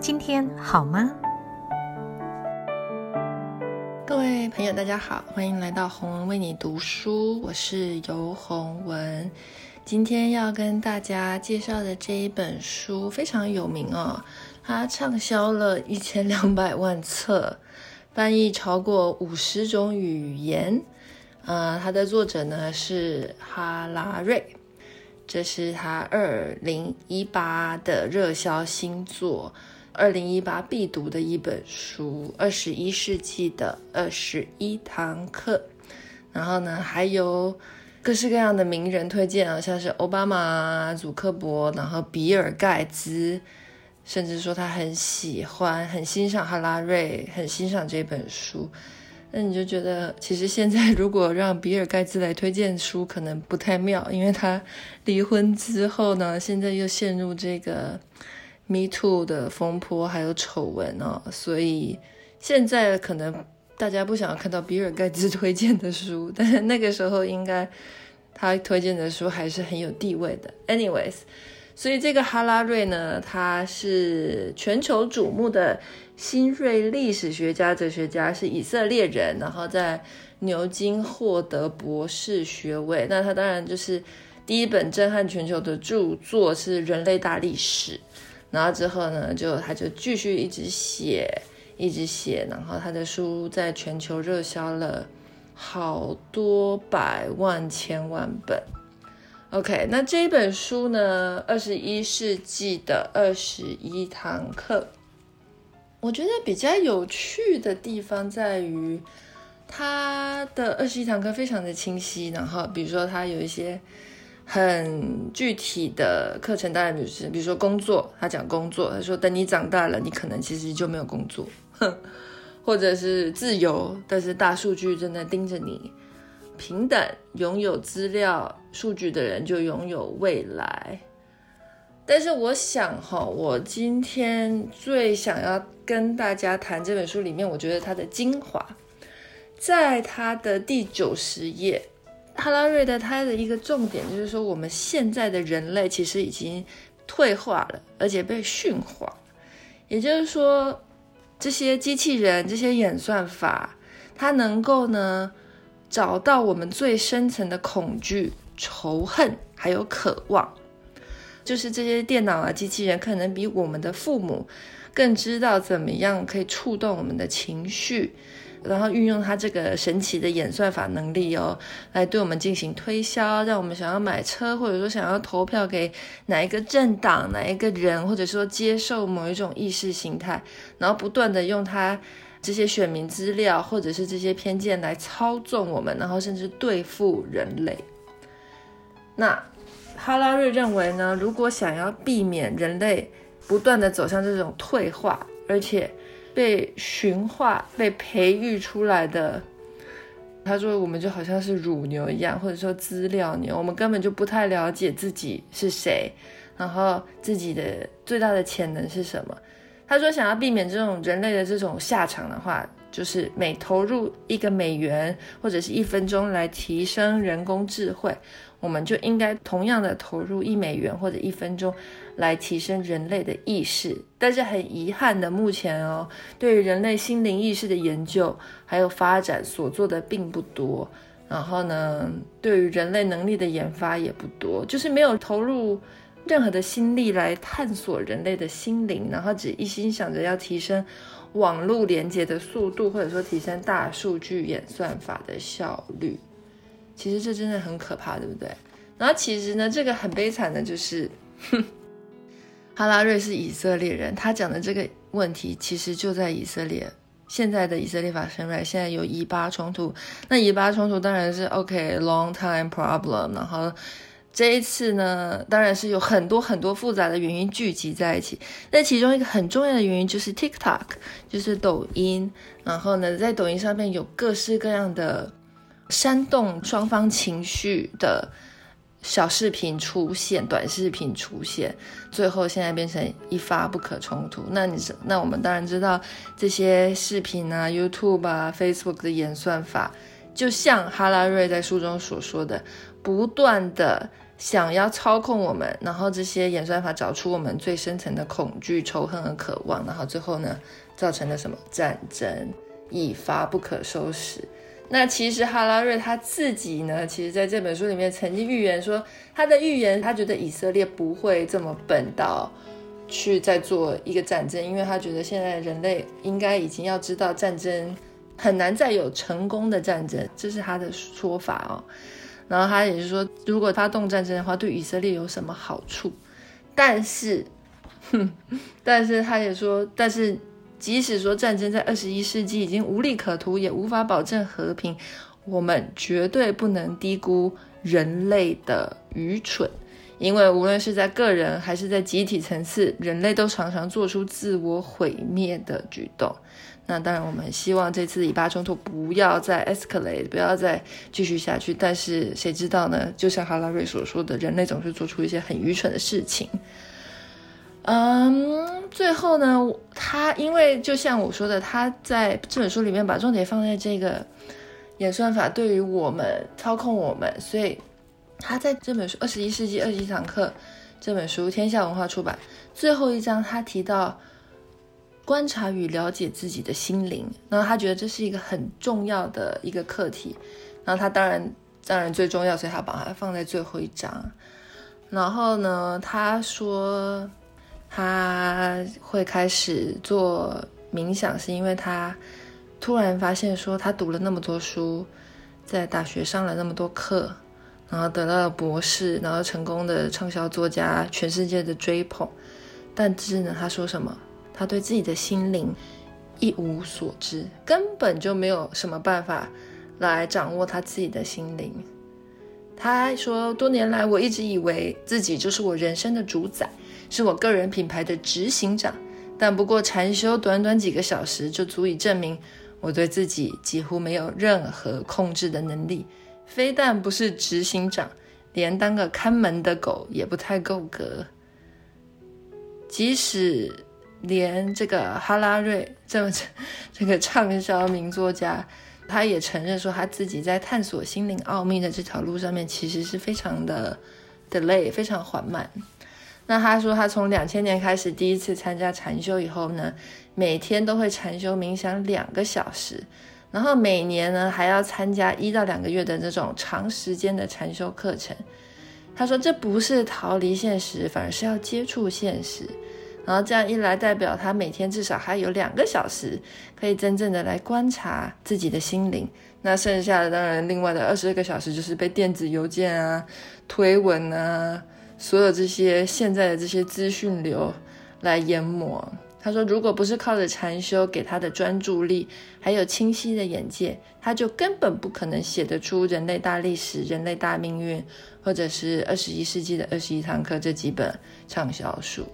今天好吗？各位朋友，大家好，欢迎来到洪文为你读书，我是尤洪文。今天要跟大家介绍的这一本书非常有名哦，它畅销了一千两百万册，翻译超过五十种语言。呃，它的作者呢是哈拉瑞，这是他二零一八的热销新作。二零一八必读的一本书，《二十一世纪的二十一堂课》。然后呢，还有各式各样的名人推荐啊，像是奥巴马、祖克伯，然后比尔盖茨，甚至说他很喜欢、很欣赏哈拉瑞，很欣赏这本书。那你就觉得，其实现在如果让比尔盖茨来推荐书，可能不太妙，因为他离婚之后呢，现在又陷入这个。Me Too 的风波还有丑闻哦，所以现在可能大家不想要看到比尔盖茨推荐的书，但是那个时候应该他推荐的书还是很有地位的。Anyways，所以这个哈拉瑞呢，他是全球瞩目的新锐历史学家、哲学家，是以色列人，然后在牛津获得博士学位。那他当然就是第一本震撼全球的著作是《人类大历史》。然后之后呢，就他就继续一直写，一直写，然后他的书在全球热销了好多百万千万本。OK，那这本书呢，二十一世纪的二十一堂课，我觉得比较有趣的地方在于，他的二十一堂课非常的清晰，然后比如说他有一些。很具体的课程，当然就是，比如说工作，他讲工作，他说等你长大了，你可能其实就没有工作，哼或者是自由，但是大数据正在盯着你。平等拥有资料数据的人就拥有未来。但是我想哈，我今天最想要跟大家谈这本书里面，我觉得它的精华，在它的第九十页。哈拉瑞的他的一个重点就是说，我们现在的人类其实已经退化了，而且被驯化。也就是说，这些机器人、这些演算法，它能够呢找到我们最深层的恐惧、仇恨还有渴望。就是这些电脑啊、机器人，可能比我们的父母更知道怎么样可以触动我们的情绪。然后运用它这个神奇的演算法能力哦，来对我们进行推销，让我们想要买车，或者说想要投票给哪一个政党、哪一个人，或者说接受某一种意识形态，然后不断的用它这些选民资料或者是这些偏见来操纵我们，然后甚至对付人类。那哈拉瑞认为呢，如果想要避免人类不断的走向这种退化，而且被驯化、被培育出来的，他说我们就好像是乳牛一样，或者说资料牛，我们根本就不太了解自己是谁，然后自己的最大的潜能是什么。他说想要避免这种人类的这种下场的话，就是每投入一个美元或者是一分钟来提升人工智慧。我们就应该同样的投入一美元或者一分钟，来提升人类的意识。但是很遗憾的，目前哦，对于人类心灵意识的研究还有发展所做的并不多。然后呢，对于人类能力的研发也不多，就是没有投入任何的心力来探索人类的心灵，然后只一心想着要提升网络连接的速度，或者说提升大数据演算法的效率。其实这真的很可怕，对不对？然后其实呢，这个很悲惨的就是，哼 哈拉瑞是以色列人，他讲的这个问题其实就在以色列。现在的以色列发生了，现在有以巴冲突，那以巴冲突当然是 OK long time problem。然后这一次呢，当然是有很多很多复杂的原因聚集在一起。那其中一个很重要的原因就是 TikTok，就是抖音。然后呢，在抖音上面有各式各样的。煽动双方情绪的小视频出现，短视频出现，最后现在变成一发不可冲突。那你那我们当然知道这些视频啊，YouTube 啊，Facebook 的演算法，就像哈拉瑞在书中所说的，不断的想要操控我们，然后这些演算法找出我们最深层的恐惧、仇恨和渴望，然后最后呢，造成了什么战争，一发不可收拾。那其实哈拉瑞他自己呢，其实在这本书里面曾经预言说，他的预言，他觉得以色列不会这么笨到去再做一个战争，因为他觉得现在人类应该已经要知道战争很难再有成功的战争，这是他的说法哦。然后他也是说，如果发动战争的话，对以色列有什么好处？但是，哼，但是他也说，但是即使说战争在二十一世纪已经无利可图，也无法保证和平，我们绝对不能低估人类的愚蠢，因为无论是在个人还是在集体层次，人类都常常做出自我毁灭的举动。那当然，我们希望这次以巴冲突不要再 escalate，不要再继续下去。但是谁知道呢？就像哈拉瑞所说的，人类总是做出一些很愚蠢的事情。嗯，最后呢，他因为就像我说的，他在这本书里面把重点放在这个演算法对于我们操控我们，所以他在这本书《二十一世纪二十一堂课》这本书，天下文化出版最后一章，他提到。观察与了解自己的心灵，然后他觉得这是一个很重要的一个课题，然后他当然当然最重要，所以他把它放在最后一章。然后呢，他说他会开始做冥想，是因为他突然发现说他读了那么多书，在大学上了那么多课，然后得到了博士，然后成功的畅销作家，全世界的追捧，但是呢，他说什么？他对自己的心灵一无所知，根本就没有什么办法来掌握他自己的心灵。他说：“多年来，我一直以为自己就是我人生的主宰，是我个人品牌的执行长。但不过禅修短短几个小时，就足以证明我对自己几乎没有任何控制的能力。非但不是执行长，连当个看门的狗也不太够格。即使……”连这个哈拉瑞这么这个畅销名作家，他也承认说他自己在探索心灵奥秘的这条路上面，其实是非常的 delay，非常缓慢。那他说他从两千年开始第一次参加禅修以后呢，每天都会禅修冥想两个小时，然后每年呢还要参加一到两个月的这种长时间的禅修课程。他说这不是逃离现实，反而是要接触现实。然后这样一来，代表他每天至少还有两个小时，可以真正的来观察自己的心灵。那剩下的当然，另外的二十二个小时就是被电子邮件啊、推文啊，所有这些现在的这些资讯流来淹没。他说，如果不是靠着禅修给他的专注力，还有清晰的眼界，他就根本不可能写得出《人类大历史》《人类大命运》或者是二十一世纪的二十一堂课这几本畅销书。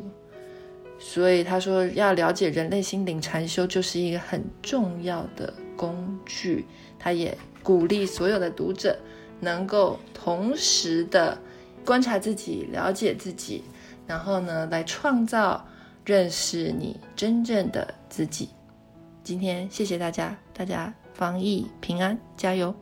所以他说，要了解人类心灵，禅修就是一个很重要的工具。他也鼓励所有的读者能够同时的观察自己、了解自己，然后呢，来创造、认识你真正的自己。今天谢谢大家，大家防疫平安，加油！